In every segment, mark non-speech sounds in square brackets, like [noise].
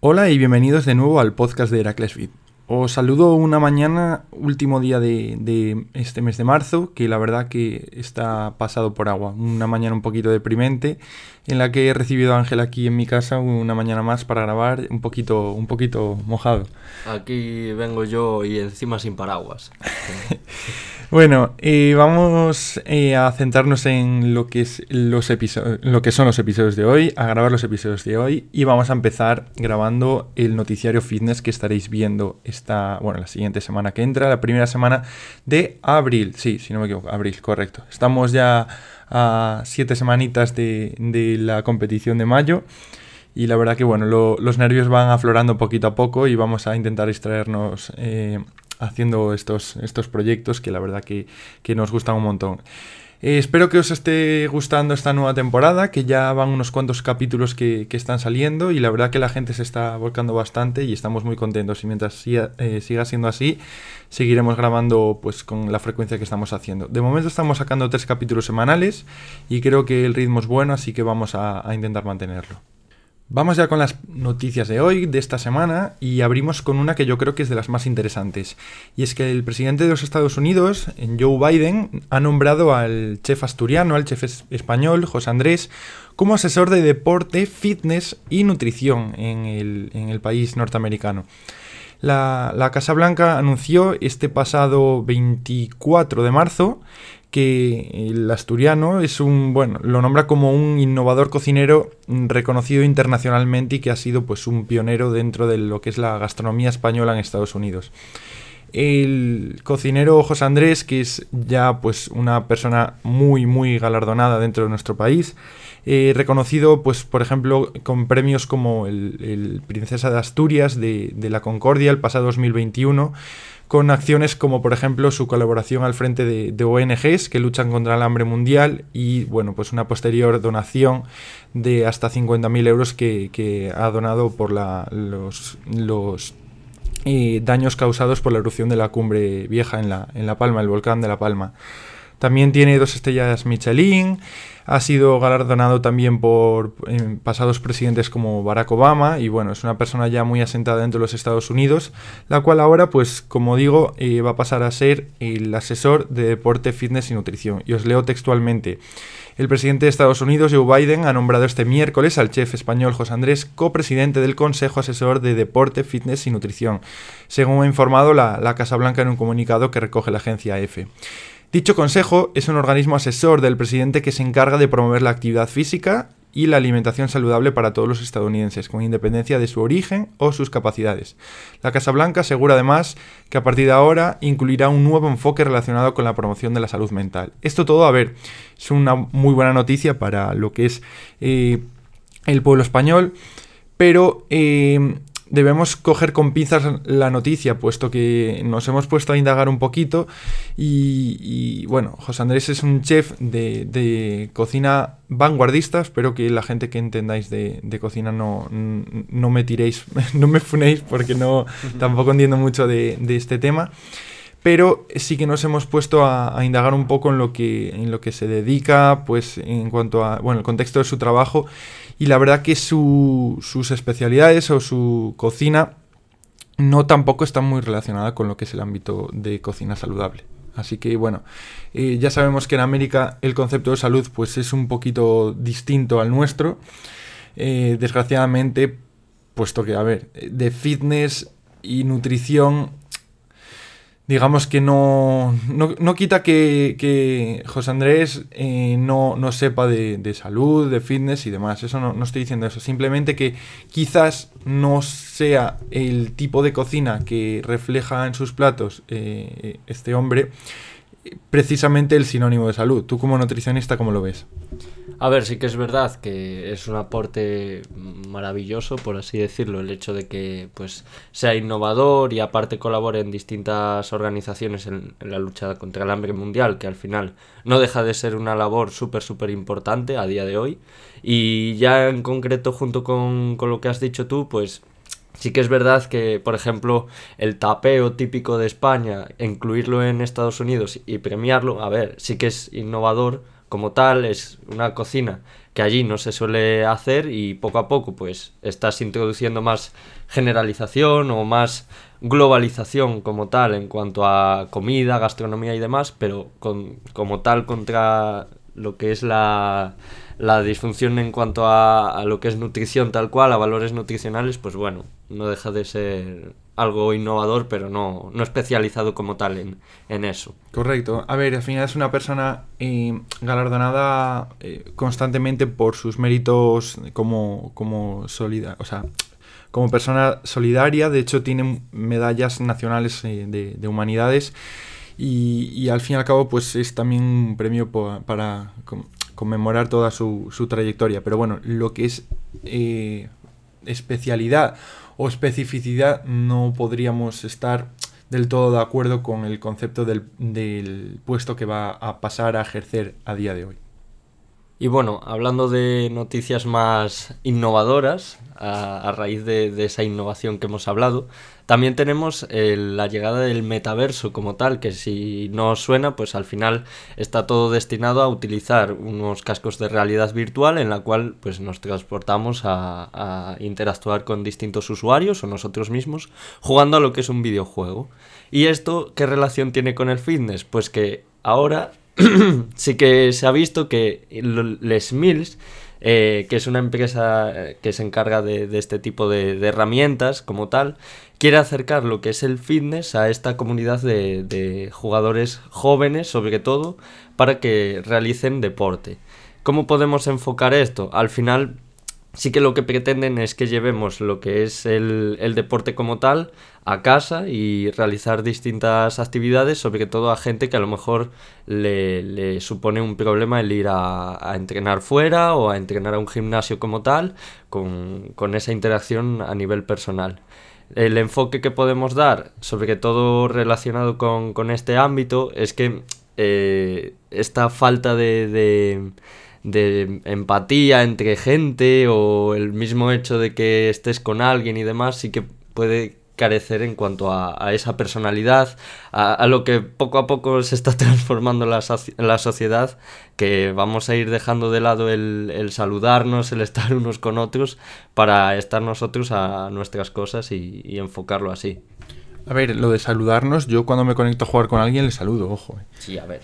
Hola y bienvenidos de nuevo al podcast de Heracles Fit. Os saludo una mañana, último día de, este mes de marzo, que la verdad que está pasado por agua. Una mañana un poquito deprimente, en la que he recibido a Ángel aquí en mi casa una mañana más para grabar, un poquito, un poquito mojado. Aquí vengo yo y encima sin paraguas. [laughs] Bueno, eh, vamos eh, a centrarnos en lo que, es los lo que son los episodios de hoy, a grabar los episodios de hoy y vamos a empezar grabando el noticiario fitness que estaréis viendo esta, bueno, la siguiente semana que entra, la primera semana de abril. Sí, si no me equivoco, abril, correcto. Estamos ya a siete semanitas de, la competición de mayo. Y la verdad que bueno, los nervios van aflorando poquito a poco y vamos a intentar extraernos eh, haciendo estos, estos proyectos que la verdad que, nos gustan un montón. Eh, espero que os esté gustando esta nueva temporada, que ya van unos cuantos capítulos que, están saliendo y la verdad que la gente se está volcando bastante y estamos muy contentos y mientras siga, eh, siendo así, seguiremos grabando pues con la frecuencia que estamos haciendo. De momento estamos sacando tres capítulos semanales y creo que el ritmo es bueno, así que vamos a intentar mantenerlo. Vamos ya con las noticias de hoy, de esta semana, y abrimos con una que yo creo que es de las más interesantes. Y es que el presidente de los Estados Unidos, Joe Biden, ha nombrado al chef asturiano, al chef español, José Andrés, como asesor de deporte, fitness y nutrición en el, país norteamericano. La, Casa Blanca anunció este pasado 24 de marzo que el asturiano es un, bueno, lo nombra como un innovador cocinero reconocido internacionalmente y que ha sido pues un pionero dentro de lo que es la gastronomía española en Estados Unidos. El cocinero José Andrés, que es ya pues una persona muy muy galardonada dentro de nuestro país, eh, reconocido pues por ejemplo con premios como el, Princesa de Asturias de, la Concordia el pasado 2021, con acciones como por ejemplo su colaboración al frente de, ONGs que luchan contra el hambre mundial y bueno pues una posterior donación de hasta 50.000 euros que, ha donado por los, los eh, daños causados por la erupción de la cumbre vieja en la, en la Palma, el volcán de la Palma. También tiene dos estrellas Michelin. Ha sido galardonado también por eh, pasados presidentes como Barack Obama y bueno, es una persona ya muy asentada dentro de los Estados Unidos, la cual ahora pues como digo eh, va a pasar a ser el asesor de deporte, fitness y nutrición. Y os leo textualmente. El presidente de Estados Unidos, Joe Biden, ha nombrado este miércoles al chef español José Andrés copresidente del Consejo Asesor de Deporte, Fitness y Nutrición, según ha informado la, la Casa Blanca en un comunicado que recoge la agencia EFE. Dicho consejo es un organismo asesor del presidente que se encarga de promover la actividad física y la alimentación saludable para todos los estadounidenses, con independencia de su origen o sus capacidades. La Casa Blanca asegura además que a partir de ahora incluirá un nuevo enfoque relacionado con la promoción de la salud mental. Esto todo, a ver, es una muy buena noticia para lo que es eh, el pueblo español, pero eh, debemos coger con pinzas la noticia, puesto que nos hemos puesto a indagar un poquito. Y, bueno, José Andrés es un chef de, cocina vanguardista. Espero que la gente que entendáis de, cocina no, no, me tiréis, [laughs] no me funéis, porque no tampoco entiendo mucho de, este tema. Pero sí que nos hemos puesto a, indagar un poco en lo que, en lo que se dedica, pues en cuanto a, bueno, el contexto de su trabajo y la verdad que sus especialidades o su cocina no tampoco está muy relacionada con lo que es el ámbito de cocina saludable. Así que bueno, eh, ya sabemos que en América el concepto de salud pues es un poquito distinto al nuestro. Eh, desgraciadamente, puesto que, a ver, de fitness y nutrición digamos que no, no, quita que, José Andrés eh, no, no, sepa de, salud, de fitness y demás. Eso no, estoy diciendo eso. Simplemente que quizás no sea el tipo de cocina que refleja en sus platos eh, este hombre precisamente el sinónimo de salud. ¿Tú como nutricionista cómo lo ves? A ver, sí que es verdad que es un aporte maravilloso, por así decirlo, el hecho de que pues sea innovador y aparte colabore en distintas organizaciones en, la lucha contra el hambre mundial, que al final no deja de ser una labor súper, súper importante a día de hoy. Y ya en concreto, junto con, con lo que has dicho tú, pues Sí que es verdad que, por ejemplo, el tapeo típico de España, incluirlo en Estados Unidos y premiarlo, a ver, sí que es innovador, como tal, es una cocina que allí no se suele hacer y poco a poco pues estás introduciendo más generalización o más globalización como tal en cuanto a comida, gastronomía y demás, pero con, como tal contra lo que es la, la disfunción en cuanto a, a, lo que es nutrición tal cual, a valores nutricionales, pues bueno, no deja de ser algo innovador, pero no, no especializado como tal en, en, eso. Correcto. A ver, al final es una persona eh, galardonada eh, constantemente por sus méritos como, como sólida, o sea, como persona solidaria. De hecho, tiene medallas nacionales eh, de, de, humanidades. Y, y, al fin y al cabo, pues es también un premio para conmemorar toda su, su, trayectoria. Pero bueno, lo que es especialidad o especificidad no podríamos estar del todo de acuerdo con el concepto del, del, puesto que va a pasar a ejercer a día de hoy. Y bueno, hablando de noticias más innovadoras, a, raíz de, esa innovación que hemos hablado, también tenemos la llegada del metaverso como tal, que si no suena, pues al final está todo destinado a utilizar unos cascos de realidad virtual en la cual pues nos transportamos a interactuar con distintos usuarios o nosotros mismos jugando a lo que es un videojuego. ¿Y esto qué relación tiene con el fitness? Pues que ahora [clears throat] sí que se ha visto que Les Mills, eh, que es una empresa eh, que se encarga de, de este tipo de, de, herramientas como tal, quiere acercar lo que es el fitness a esta comunidad de, de jugadores jóvenes, sobre todo, para que realicen deporte. ¿Cómo podemos enfocar esto? Al final sí que lo que pretenden es que llevemos lo que es el, deporte como tal a casa y realizar distintas actividades, sobre todo a gente que a lo mejor le, supone un problema el ir a, entrenar fuera o a entrenar a un gimnasio como tal, con, con esa interacción a nivel personal. El enfoque que podemos dar, sobre todo relacionado con, este ámbito, es que eh, esta falta de de empatía entre gente o el mismo hecho de que estés con alguien y demás sí que puede carecer en cuanto a, a esa personalidad, a, a, lo que poco a poco se está [laughs] transformando la, la sociedad, que vamos a ir dejando de lado el, el, saludarnos, el estar [laughs] unos con otros, para estar nosotros a nuestras cosas y, y enfocarlo así. A ver, lo de saludarnos, yo cuando me conecto a jugar con alguien le saludo, ojo. Eh. Sí, a ver.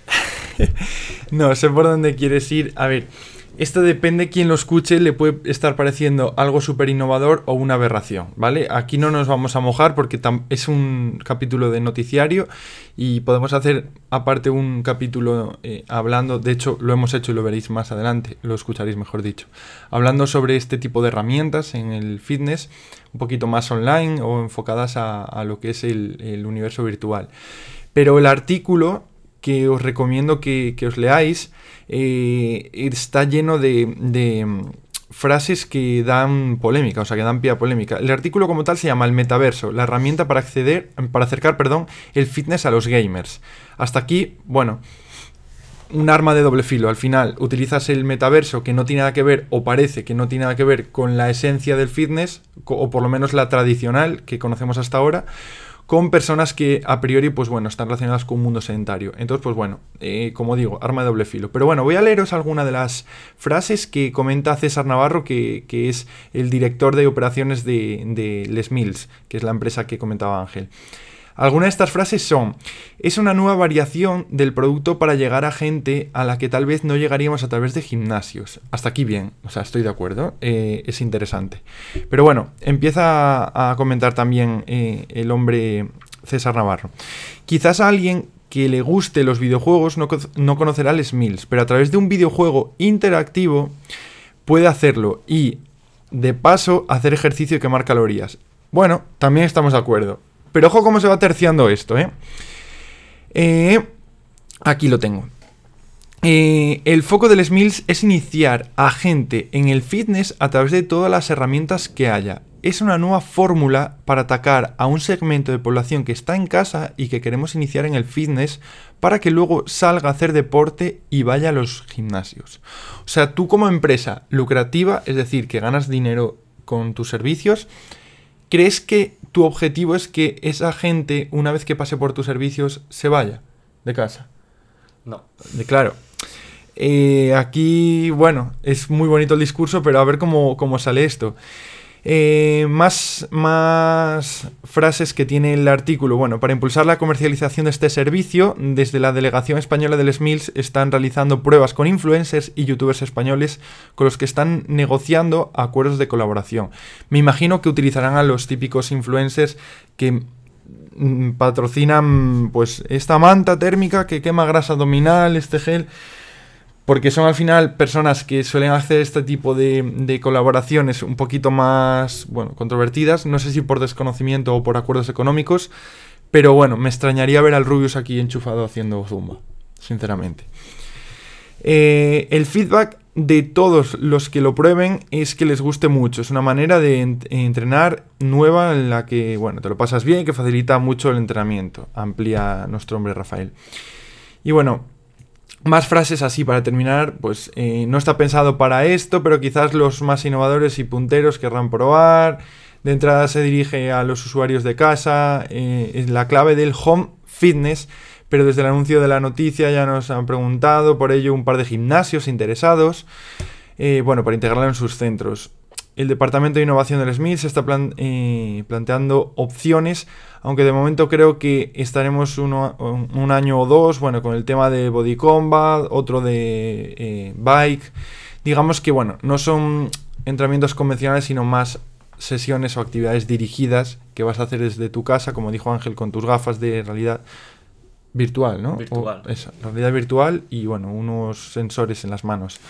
[laughs] no, sé por dónde quieres ir. A ver, esto depende quién lo escuche, le puede estar pareciendo algo súper innovador o una aberración, ¿vale? Aquí no nos vamos a mojar porque es un capítulo de noticiario y podemos hacer aparte un capítulo eh, hablando, de hecho lo hemos hecho y lo veréis más adelante, lo escucharéis mejor dicho, hablando sobre este tipo de herramientas en el fitness, un poquito más online o enfocadas a, lo que es el universo virtual. Pero el artículo que os recomiendo que, que os leáis eh, está lleno de, de, mm, frases que dan polémica, o sea, que dan pie a polémica. El artículo como tal se llama El metaverso, la herramienta para acceder, para acercar, perdón, el fitness a los gamers. Hasta aquí, bueno, un arma de doble filo. Al final utilizas el metaverso que no tiene nada que ver, o parece que no tiene nada que ver con la esencia del fitness, o por lo menos la tradicional que conocemos hasta ahora, con personas que a priori, pues bueno, están relacionadas con un mundo sedentario. Entonces, pues bueno, eh, como digo, arma de doble filo. Pero bueno, voy a leeros alguna de las frases que comenta César Navarro, que, que es el director de operaciones de, de Les Mills, que es la empresa que comentaba Ángel. Algunas de estas frases son, es una nueva variación del producto para llegar a gente a la que tal vez no llegaríamos a través de gimnasios. Hasta aquí bien, o sea, estoy de acuerdo, eh, es interesante. Pero bueno, empieza a comentar también eh, el hombre César Navarro. Quizás a alguien que le guste los videojuegos no, no conocerá Les Mills, pero a través de un videojuego interactivo puede hacerlo y, de paso, hacer ejercicio y quemar calorías. Bueno, también estamos de acuerdo. Pero ojo cómo se va terciando esto, ¿eh? ¿eh? Aquí lo tengo. eh, el foco del SMILS es iniciar a gente en el fitness a través de todas las herramientas que haya. Es una nueva fórmula para atacar a un segmento de población que está en casa y que queremos iniciar en el fitness para que luego salga a hacer deporte y vaya a los gimnasios. O sea, tú como empresa lucrativa, es decir, que ganas dinero con tus servicios, ¿crees que tu objetivo es que esa gente, una vez que pase por tus servicios, se vaya de casa? No. De claro. Eh, aquí, bueno, es muy bonito el discurso, pero a ver cómo, cómo sale esto. Eh, más, más frases que tiene el artículo. Bueno, para impulsar la comercialización de este servicio, desde la Delegación Española del SMILS están realizando pruebas con influencers y youtubers españoles con los que están negociando acuerdos de colaboración. Me imagino que utilizarán a los típicos influencers que mm, patrocinan pues esta manta térmica que quema grasa abdominal, este gel porque son al final personas que suelen hacer este tipo de, colaboraciones un poquito más, bueno, controvertidas, no sé si por desconocimiento o por acuerdos económicos, pero bueno, me extrañaría ver al Rubius aquí enchufado haciendo zumba, sinceramente. Eh, el feedback de todos los que lo prueben es que les guste mucho. Es una manera de entrenar nueva en la que, bueno, te lo pasas bien y que facilita mucho el entrenamiento. Amplía nuestro hombre Rafael. Y bueno, más frases así para terminar, pues eh, no está pensado para esto, pero quizás los más innovadores y punteros querrán probar. De entrada se dirige a los usuarios de casa, eh, es la clave del home fitness, pero desde el anuncio de la noticia ya nos han preguntado por ello un par de gimnasios interesados, eh, bueno, para integrarlo en sus centros el Departamento de Innovación del SMIT se está eh, planteando opciones, aunque de momento creo que estaremos un año o dos, bueno, con el tema de Body Combat, otro de eh, Bike. Digamos que, bueno, no son entrenamientos convencionales, sino más sesiones o actividades dirigidas que vas a hacer desde tu casa, como dijo Ángel, con tus gafas de realidad virtual, ¿no? Virtual. realidad virtual y, bueno, unos sensores en las manos.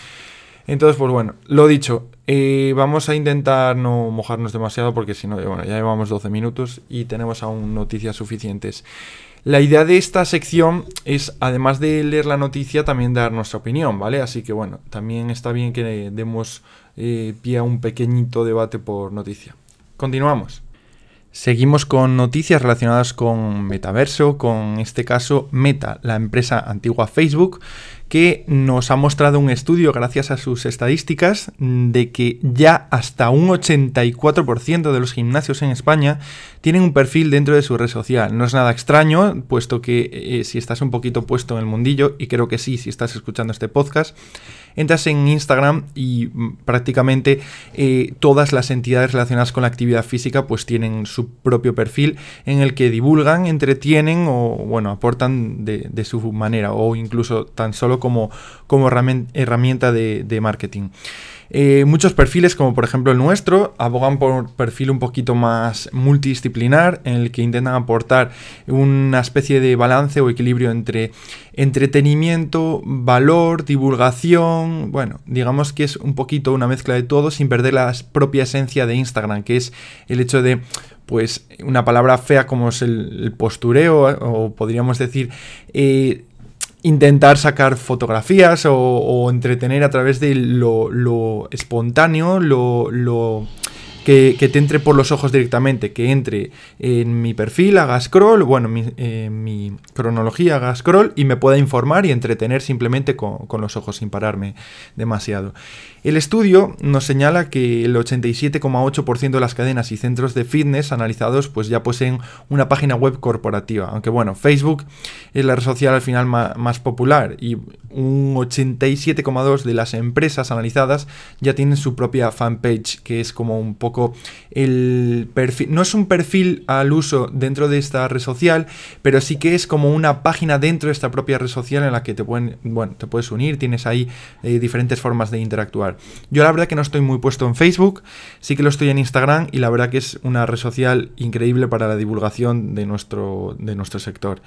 Entonces, pues bueno, lo dicho, eh, vamos a intentar no mojarnos demasiado porque si no, bueno, ya llevamos 12 minutos y tenemos aún noticias suficientes. La idea de esta sección es, además de leer la noticia, también dar nuestra opinión, ¿vale? Así que bueno, también está bien que demos eh, pie a un pequeñito debate por noticia. Continuamos. Seguimos con noticias relacionadas con Metaverso, con este caso Meta, la empresa antigua Facebook, que nos ha mostrado un estudio, gracias a sus estadísticas, de que ya hasta un 84% de los gimnasios en España tienen un perfil dentro de su red social. No es nada extraño, puesto que eh, si estás un poquito puesto en el mundillo, y creo que sí, si estás escuchando este podcast, entras en Instagram y mm, prácticamente eh, todas las entidades relacionadas con la actividad física pues tienen su propio perfil en el que divulgan, entretienen o bueno, aportan de, su manera o incluso tan solo como, como herramienta de marketing. Eh, muchos perfiles, como por ejemplo el nuestro, abogan por perfil un poquito más multidisciplinar, en el que intentan aportar una especie de balance o equilibrio entre entretenimiento, valor, divulgación. Bueno, digamos que es un poquito una mezcla de todo sin perder la propia esencia de Instagram, que es el hecho de pues una palabra fea como es el, postureo, o podríamos decir eh, intentar sacar fotografías o, entretener a través de lo, lo espontáneo, lo, lo que, te entre por los ojos directamente, que entre en mi perfil, haga scroll, bueno, mi, eh, mi cronología, haga scroll y me pueda informar y entretener simplemente con, los ojos sin pararme demasiado. El estudio nos señala que el 87,8% de las cadenas y centros de fitness analizados pues ya poseen una página web corporativa, aunque bueno, Facebook es la red social al final más popular y un 87,2% de las empresas analizadas ya tienen su propia fanpage, que es como un poco el perfil. No es un perfil al uso dentro de esta red social, pero sí que es como una página dentro de esta propia red social en la que te, pueden, bueno, te puedes unir, tienes ahí eh, diferentes formas de interactuar. Yo la verdad que no estoy muy puesto en Facebook, sí que lo estoy en Instagram y la verdad que es una red social increíble para la divulgación de nuestro, de nuestro sector.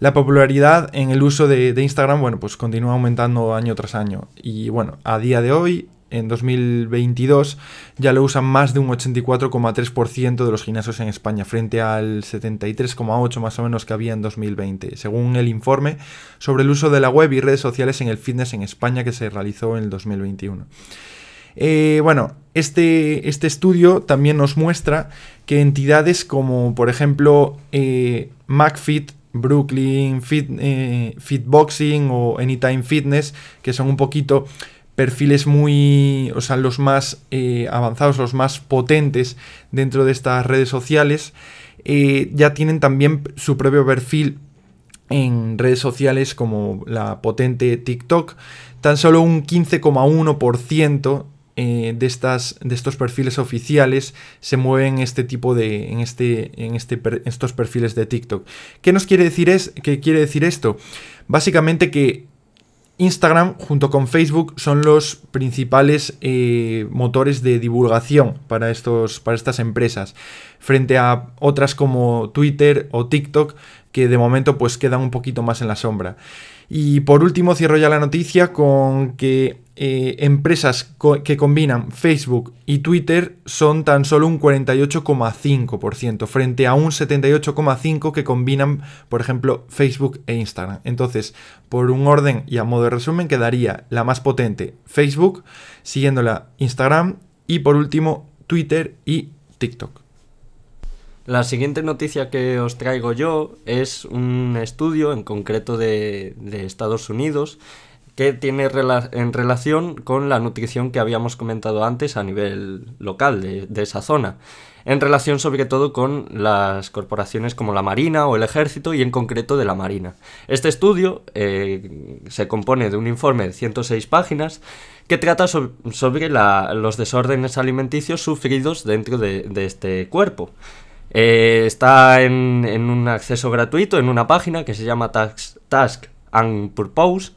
La popularidad en el uso de, Instagram, bueno, pues continúa aumentando año tras año. Y bueno, a día de hoy en 2022 ya lo usan más de un 84,3% de los gimnasios en España, frente al 73,8% más o menos que había en 2020, según el informe sobre el uso de la web y redes sociales en el fitness en España que se realizó en el 2021. Eh, bueno, este, este, estudio también nos muestra que entidades como, por ejemplo, eh, McFit, Brooklyn Fit, eh, Fitboxing o Anytime Fitness, que son un poquito perfiles muy, o sea, los más eh, avanzados, los más potentes dentro de estas redes sociales, eh, ya tienen también su propio perfil en redes sociales como la potente TikTok. Tan solo un 15,1% eh, de, estas, de estos perfiles oficiales se mueven este tipo de, en, este, en este, estos perfiles de TikTok. ¿Qué nos quiere decir, es, qué quiere decir esto? Básicamente que Instagram junto con Facebook son los principales eh, motores de divulgación para, estos, para estas empresas, frente a otras como Twitter o TikTok, que de momento pues quedan un poquito más en la sombra. Y por último cierro ya la noticia con que eh, empresas que combinan Facebook y Twitter son tan solo un 48,5% frente a un 78,5% que combinan, por ejemplo, Facebook e Instagram. Entonces, por un orden y a modo de resumen, quedaría la más potente Facebook, siguiéndola Instagram y por último Twitter y TikTok. La siguiente noticia que os traigo yo es un estudio en concreto de, de Estados Unidos que tiene en relación con la nutrición que habíamos comentado antes a nivel local de, esa zona, en relación sobre todo con las corporaciones como la Marina o el Ejército y en concreto de la Marina. Este estudio eh, se compone de un informe de 106 páginas que trata sobre los desórdenes alimenticios sufridos dentro de, este cuerpo. Eh, está en, un acceso gratuito en una página que se llama Task, and Purpose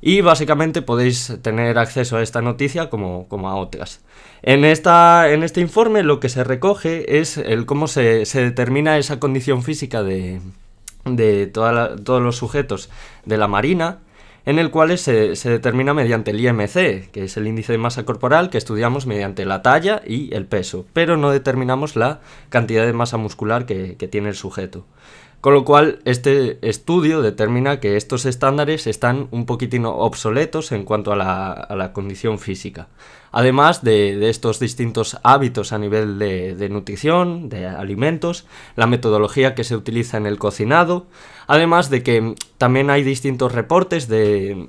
y básicamente podéis tener acceso a esta noticia como, como a otras. En, esta, en este informe lo que se recoge es el cómo se, determina esa condición física de, de todos los sujetos de la Marina, en el cual se, determina mediante el IMC, que es el índice de masa corporal que estudiamos mediante la talla y el peso, pero no determinamos la cantidad de masa muscular que, que tiene el sujeto. Con lo cual, este estudio determina que estos estándares están un poquitín obsoletos en cuanto a la, condición física. Además de, estos distintos hábitos a nivel de, nutrición, de alimentos, la metodología que se utiliza en el cocinado, además de que también hay distintos reportes de,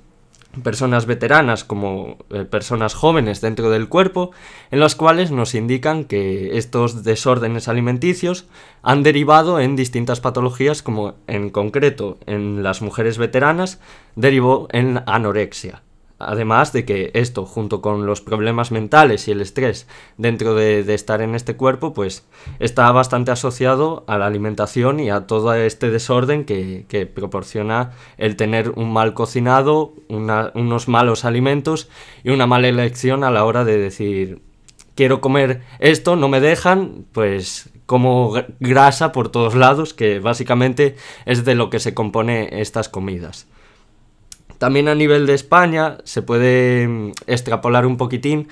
personas veteranas como eh, personas jóvenes dentro del cuerpo, en las cuales nos indican que estos desórdenes alimenticios han derivado en distintas patologías como en concreto en las mujeres veteranas derivó en anorexia. Además de que esto, junto con los problemas mentales y el estrés dentro de, estar en este cuerpo, pues está bastante asociado a la alimentación y a todo este desorden que, proporciona el tener un mal cocinado, unos malos alimentos y una mala elección a la hora de decir, quiero comer esto, no me dejan, pues como grasa por todos lados, que básicamente es de lo que se compone estas comidas. También a nivel de España se puede mm, extrapolar un poquitín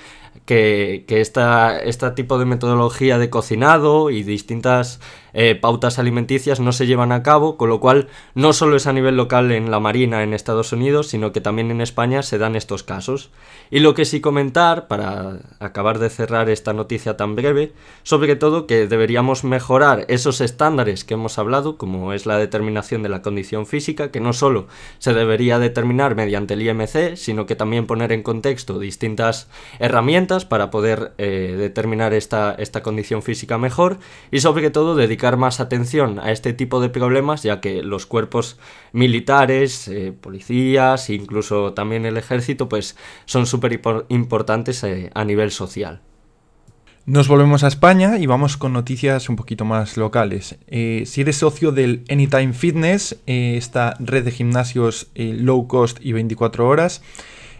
que, esta, este tipo de metodología de cocinado y distintas eh, pautas alimenticias no se llevan a cabo, con lo cual no solo es a nivel local en la Marina en Estados Unidos, sino que también en España se dan estos casos. Y lo que sí comentar, para acabar de cerrar esta noticia tan breve, sobre todo que deberíamos mejorar esos estándares que hemos hablado, como es la determinación de la condición física, que no solo se debería determinar mediante el IMC, sino que también poner en contexto distintas herramientas para poder eh, determinar esta, esta condición física mejor y sobre todo dedicar más atención a este tipo de problemas, ya que los cuerpos militares, eh, policías, incluso también el ejército, pues son súper importantes eh, a nivel social. Nos volvemos a España y vamos con noticias un poquito más locales. Eh, si eres socio del Anytime Fitness, esta red de gimnasios low cost y 24 horas,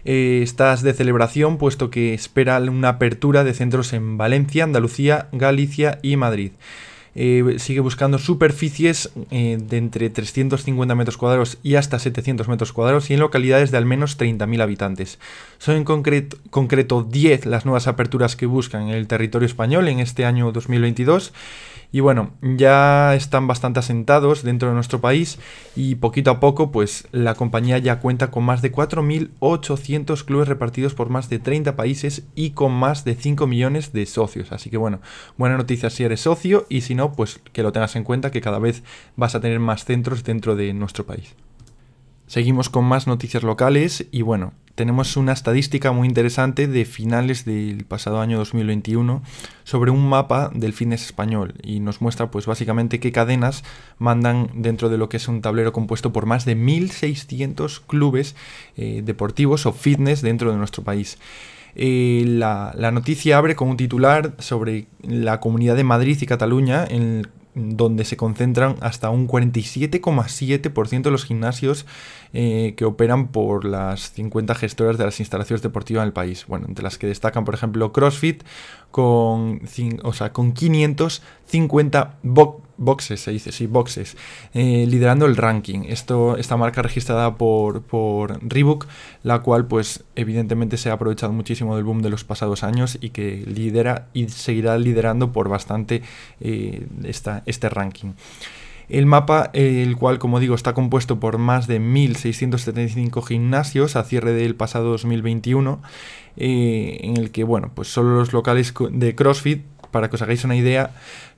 estás de celebración puesto que espera una apertura de centros en Valencia, Andalucía, Galicia y Madrid. eh, sigue buscando superficies eh, de entre 350 metros cuadrados y hasta 700 metros cuadrados y en localidades de al menos 30.000 habitantes. Son en concreto, concreto 10 las nuevas aperturas que buscan en el territorio español en este año 2022 y bueno, ya están bastante asentados dentro de nuestro país y poquito a poco pues la compañía ya cuenta con más de 4.800 clubes repartidos por más de 30 países y con más de 5 millones de socios. Así que bueno, buena noticia si eres socio y si no, pues que lo tengas en cuenta que cada vez vas a tener más centros dentro de nuestro país. Seguimos con más noticias locales y bueno, tenemos una estadística muy interesante de finales del pasado año 2021 sobre un mapa del fitness español y nos muestra pues básicamente qué cadenas mandan dentro de lo que es un tablero compuesto por más de 1.600 clubes eh, deportivos o fitness dentro de nuestro país. Eh, la, la, noticia abre con un titular sobre la comunidad de Madrid y Cataluña, en donde se concentran hasta un 47,7% de los gimnasios eh, que operan por las 50 gestoras de las instalaciones deportivas en el país. Bueno, entre las que destacan, por ejemplo, CrossFit con, o sea, con 550 boxes, se dice, sí, boxes, eh, liderando el ranking. Esto, esta marca registrada por, por Reebok, la cual pues evidentemente se ha aprovechado muchísimo del boom de los pasados años y que lidera y seguirá liderando por bastante eh, esta, este ranking. El mapa, el cual, como digo, está compuesto por más de 1.675 gimnasios a cierre del pasado 2021, eh, en el que, bueno, pues solo los locales de CrossFit, para que os hagáis una idea,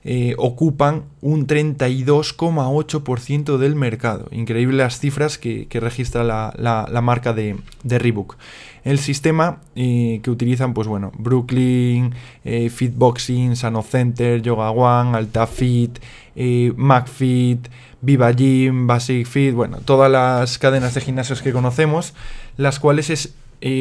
eh, ocupan un 32,8% del mercado. Increíble las cifras que, registra la, marca de, de, Reebok. El sistema eh, que utilizan, pues bueno, Brooklyn, eh, Fitboxing, Sano Center, Yoga One, AltaFit, MacFit, Viva Gym, Basic Fit, bueno, todas las cadenas de gimnasios que conocemos, las cuales es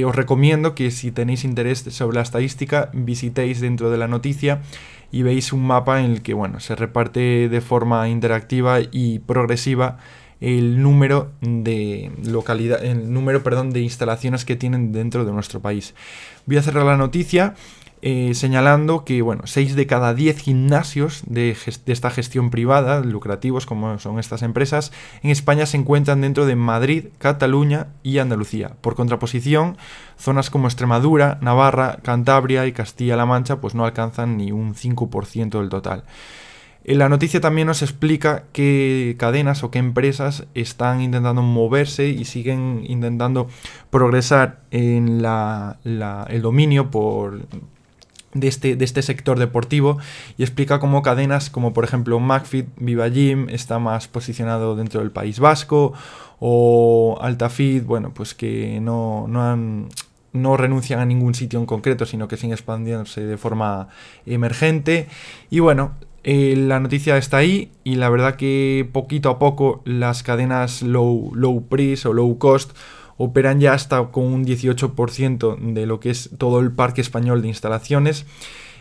os recomiendo que si tenéis interés sobre la estadística, visitéis dentro de la noticia y veis un mapa en el que bueno, se reparte de forma interactiva y progresiva el número de localidad, el número, perdón, de instalaciones que tienen dentro de nuestro país. Voy a cerrar la noticia eh, señalando que bueno, 6 de cada 10 gimnasios de, esta gestión privada, lucrativos como son estas empresas, en España se encuentran dentro de Madrid, Cataluña y Andalucía. Por contraposición, zonas como Extremadura, Navarra, Cantabria y Castilla-La Mancha pues no alcanzan ni un 5% del total. En la noticia también nos explica qué cadenas o qué empresas están intentando moverse y siguen intentando progresar en el dominio por, de este, de este sector deportivo y explica cómo cadenas como por ejemplo McFit, Viva Gym está más posicionado dentro del País Vasco o AltaFit, bueno, pues que no, han, no renuncian a ningún sitio en concreto, sino que siguen expandiéndose de forma emergente. Y bueno, eh, la noticia está ahí y la verdad que poquito a poco las cadenas low, low price o low cost operan ya hasta con un 18% de lo que es todo el parque español de instalaciones,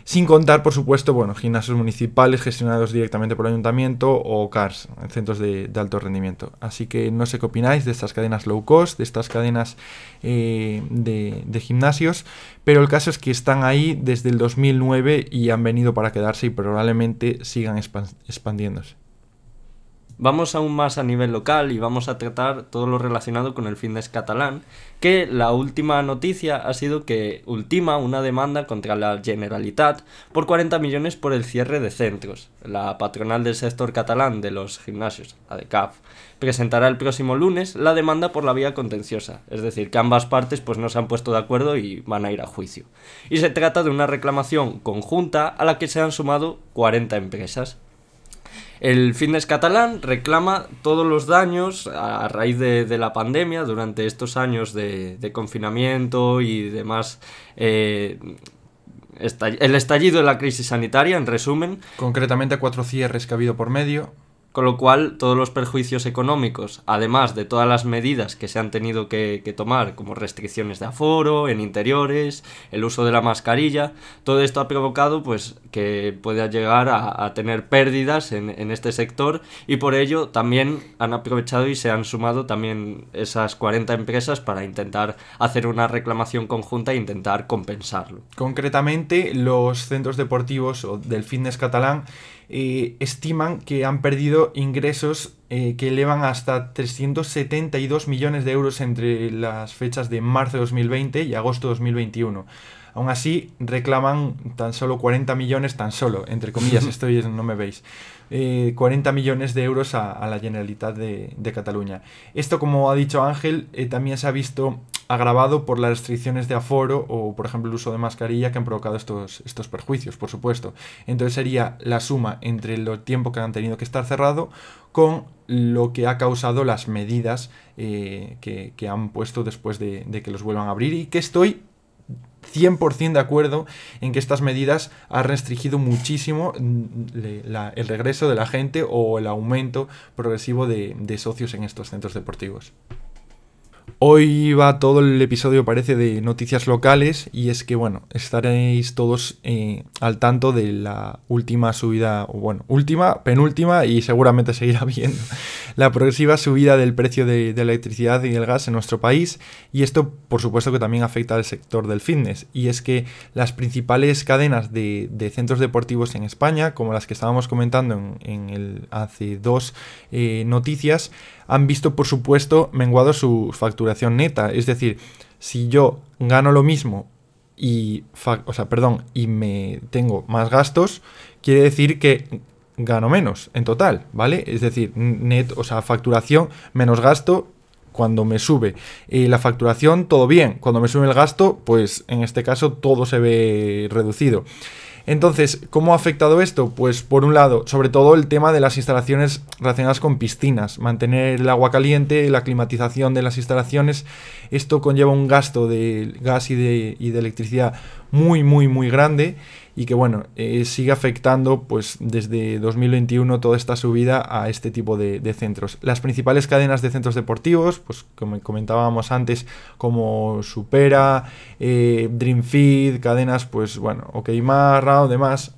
sin contar, por supuesto, bueno, gimnasios municipales gestionados directamente por el ayuntamiento o CARS, centros de, alto rendimiento. Así que no sé qué opináis de estas cadenas low cost, de estas cadenas eh, de, de gimnasios, pero el caso es que están ahí desde el 2009 y han venido para quedarse y probablemente sigan expandiéndose. Vamos aún más a nivel local y vamos a tratar todo lo relacionado con el fitness catalán, que la última noticia ha sido que ultima una demanda contra la Generalitat por 40 millones por el cierre de centros. La patronal del sector catalán de los gimnasios, ADECAF, presentará el próximo lunes la demanda por la vía contenciosa, es decir, que ambas partes pues no se han puesto de acuerdo y van a ir a juicio. Y se trata de una reclamación conjunta a la que se han sumado 40 empresas. El fitness catalán reclama todos los daños a raíz de, la pandemia durante estos años de, confinamiento y demás. Eh, el estallido de la crisis sanitaria, en resumen. Concretamente cuatro cierres que ha habido por medio. Con lo cual, todos los perjuicios económicos, además de todas las medidas que se han tenido que, tomar, como restricciones de aforo, en interiores, el uso de la mascarilla, todo esto ha provocado pues, que pueda llegar a, tener pérdidas en, en, este sector y por ello también han aprovechado y se han sumado también esas 40 empresas para intentar hacer una reclamación conjunta e intentar compensarlo. Concretamente, los centros deportivos del fitness catalán eh, estiman que han perdido ingresos eh, que elevan hasta 372 millones de euros entre las fechas de marzo de 2020 y agosto de 2021. Aún así, reclaman tan solo 40 millones, tan solo, entre comillas, [laughs] estoy, no me veis, 40 millones de euros a, la Generalitat de, Cataluña. Esto, como ha dicho Ángel, también se ha visto agravado por las restricciones de aforo o, por ejemplo, el uso de mascarilla que han provocado estos, estos perjuicios, por supuesto. Entonces sería la suma entre el tiempo que han tenido que estar cerrado con lo que ha causado las medidas eh, que, han puesto después de, que los vuelvan a abrir y que estoy 100% de acuerdo en que estas medidas han restringido muchísimo mm, el regreso de la gente o el aumento progresivo de socios en estos centros deportivos. Hoy va todo el episodio, parece, de noticias locales y es que, bueno, estaréis todos eh, al tanto de la última subida, bueno, última, penúltima y seguramente seguirá [laughs] viendo la progresiva subida del precio de, la electricidad y el gas en nuestro país y esto, por supuesto, que también afecta al sector del fitness y es que las principales cadenas de, centros deportivos en España, como las que estábamos comentando en, el, hace dos eh, noticias, han visto, por supuesto, menguado su facturación neta. Es decir, si yo gano lo mismo y, o sea, perdón, y me tengo más gastos, quiere decir que gano menos en total, ¿vale? Es decir, net, o sea, facturación menos gasto cuando me sube y la facturación, todo bien. Cuando me sube el gasto, pues en este caso todo se ve reducido. Entonces, ¿cómo ha afectado esto? Pues por un lado, sobre todo el tema de las instalaciones relacionadas con piscinas, mantener el agua caliente, la climatización de las instalaciones, esto conlleva un gasto de gas y de, y de electricidad muy, muy, muy grande y que bueno, eh, sigue afectando pues desde 2021 toda esta subida a este tipo de, centros. Las principales cadenas de centros deportivos, pues como comentábamos antes, como Supera, eh, Dreamfeed, cadenas pues bueno, Okmar, o demás,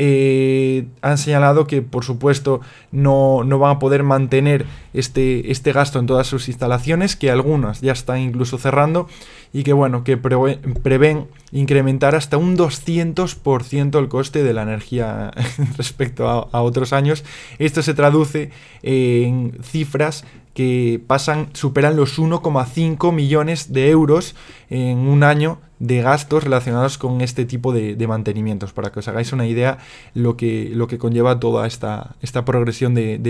eh, han señalado que por supuesto no, van a poder mantener este, este gasto en todas sus instalaciones, que algunas ya están incluso cerrando y que bueno, que prevén incrementar hasta un 200% el coste de la energía [laughs] respecto a, otros años. Esto se traduce en cifras que pasan, superan los 1,5 millones de euros en un año de gastos relacionados con este tipo de, mantenimientos, para que os hagáis una idea lo que, lo que conlleva toda esta, esta progresión de,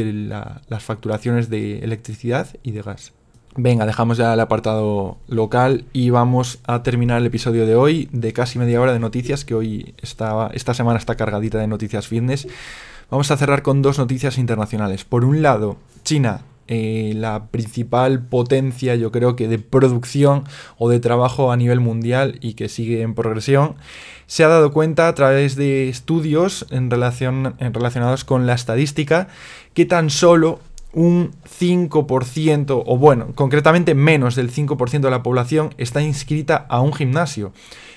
las facturaciones de electricidad y de gas. Venga, dejamos ya el apartado local y vamos a terminar el episodio de hoy de casi media hora de noticias, que hoy estaba, esta semana está cargadita de noticias fitness. Vamos a cerrar con dos noticias internacionales. Por un lado, China eh, la principal potencia, yo creo que de producción o de trabajo a nivel mundial y que sigue en progresión, se ha dado cuenta a través de estudios en en relacionados con la estadística que tan solo un 5%, o bueno, concretamente menos del 5% de la población está inscrita a un gimnasio.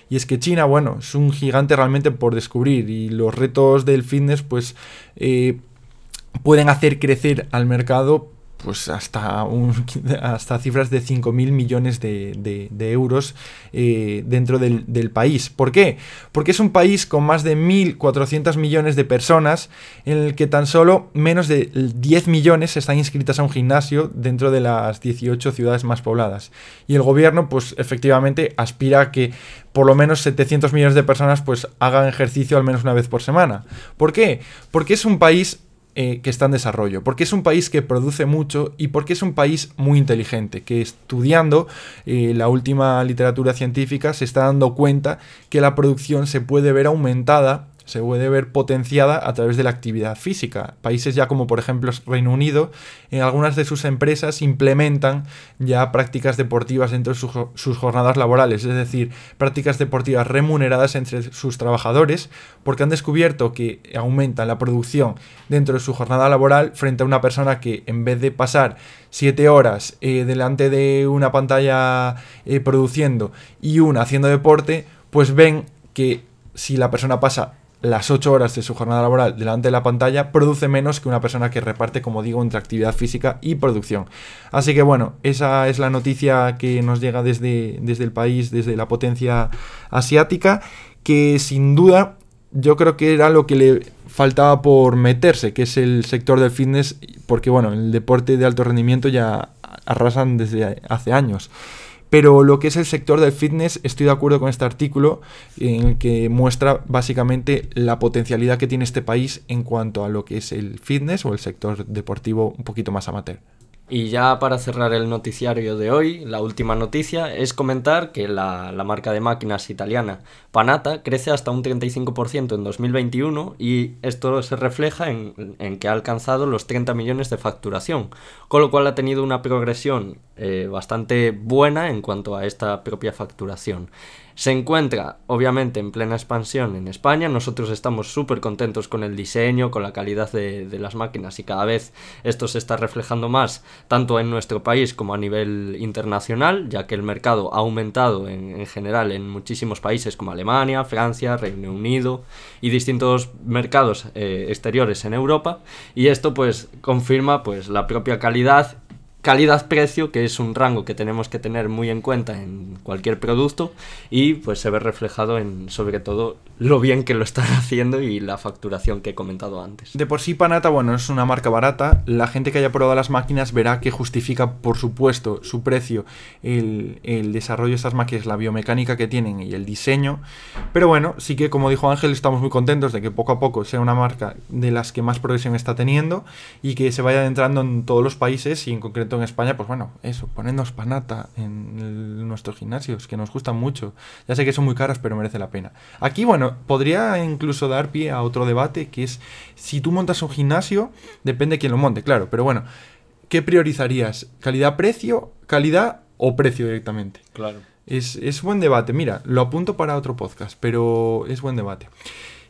Y es que China, bueno, es un gigante realmente por descubrir y los retos del fitness pues eh, pueden hacer crecer al mercado pues hasta, [laughs] hasta cifras de 5.000 millones de, euros eh, dentro del, país. ¿Por qué? Porque es un país con más de 1.400 millones de personas en el que tan solo menos de 10 millones están inscritas a un gimnasio dentro de las 18 ciudades más pobladas. Y el gobierno pues efectivamente aspira a que por lo menos 700 millones de personas pues hagan ejercicio al menos una vez por semana. ¿Por qué? Porque es un país eh, que está en desarrollo, porque es un país que produce mucho y porque es un país muy inteligente, que estudiando eh, la última literatura científica se está dando cuenta que la producción se puede ver aumentada se puede ver potenciada a través de la actividad física. Países ya como por ejemplo Reino Unido, en algunas de sus empresas implementan ya prácticas deportivas dentro de sus jornadas laborales, es decir, prácticas deportivas remuneradas entre sus trabajadores, porque han descubierto que aumentan la producción dentro de su jornada laboral frente a una persona que en vez de pasar siete horas eh, delante de una pantalla eh, produciendo y una haciendo deporte, pues ven que si la persona pasa las 8 horas de su jornada laboral delante de la pantalla produce menos que una persona que reparte, como digo, entre actividad física y producción. Así que bueno, esa es la noticia que nos llega desde, desde el país, desde la potencia asiática, que sin duda yo creo que era lo que le faltaba por meterse, que es el sector del fitness, porque bueno, el deporte de alto rendimiento ya arrasan desde hace años. Pero lo que es el sector del fitness, estoy de acuerdo con este artículo en el que muestra básicamente la potencialidad que tiene este país en cuanto a lo que es el fitness o el sector deportivo un poquito más amateur. Y ya para cerrar el noticiario de hoy, la última noticia es comentar que la, marca de máquinas italiana Panata crece hasta un 35% en 2021 y esto se refleja en, en, que ha alcanzado los 30 millones de facturación, con lo cual ha tenido una progresión eh, bastante buena en cuanto a esta propia facturación. Se encuentra obviamente en plena expansión en España, nosotros estamos súper contentos con el diseño, con la calidad de, las máquinas y cada vez esto se está reflejando más tanto en nuestro país como a nivel internacional, ya que el mercado ha aumentado en, general en muchísimos países como Alemania, Francia, Reino Unido y distintos mercados eh, exteriores en Europa. Y esto pues confirma pues la propia calidad calidad-precio, que es un rango que tenemos que tener muy en cuenta en cualquier producto y pues se ve reflejado en sobre todo lo bien que lo están [laughs] haciendo y la facturación que he comentado antes. De por sí Panata, bueno, es una marca barata, la gente que haya probado las máquinas verá que justifica por supuesto su precio, el, el desarrollo de estas máquinas, la biomecánica que tienen y el diseño, pero bueno, sí que como dijo Ángel, estamos muy contentos de que poco a poco sea una marca de las que más progresión está teniendo y que se vaya adentrando en todos los países y en concreto en España, pues bueno, eso, ponernos panata en nuestros gimnasios, que nos gustan mucho. Ya sé que son muy caras, pero merece la pena. Aquí, bueno, podría incluso dar pie a otro debate, que es si tú montas un gimnasio, depende de quién lo monte, claro, pero bueno, ¿qué priorizarías? ¿Calidad-precio, calidad o precio directamente? Claro. Es, es buen debate, mira, lo apunto para otro podcast, pero es buen debate.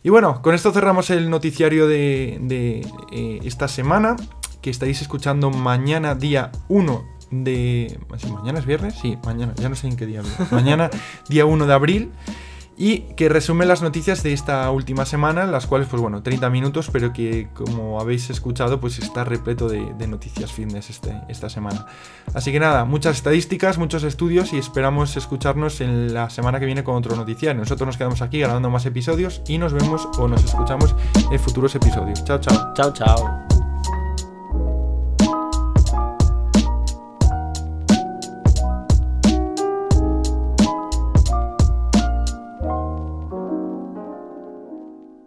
Y bueno, con esto cerramos el noticiario de, de eh, esta semana que estáis escuchando mañana, día 1 de... ¿Mañana es viernes? Sí, mañana, ya no sé en qué día. [laughs] mañana, día 1 de abril. Y que resume las noticias de esta última semana, las cuales, pues bueno, 30 minutos, pero que como habéis escuchado, pues está repleto de, noticias fitness este, esta semana. Así que nada, muchas estadísticas, muchos estudios y esperamos escucharnos en la semana que viene con otro noticiario. Nosotros nos quedamos aquí grabando más episodios y nos vemos o nos escuchamos en futuros episodios. Chao, chao. Chao, chao.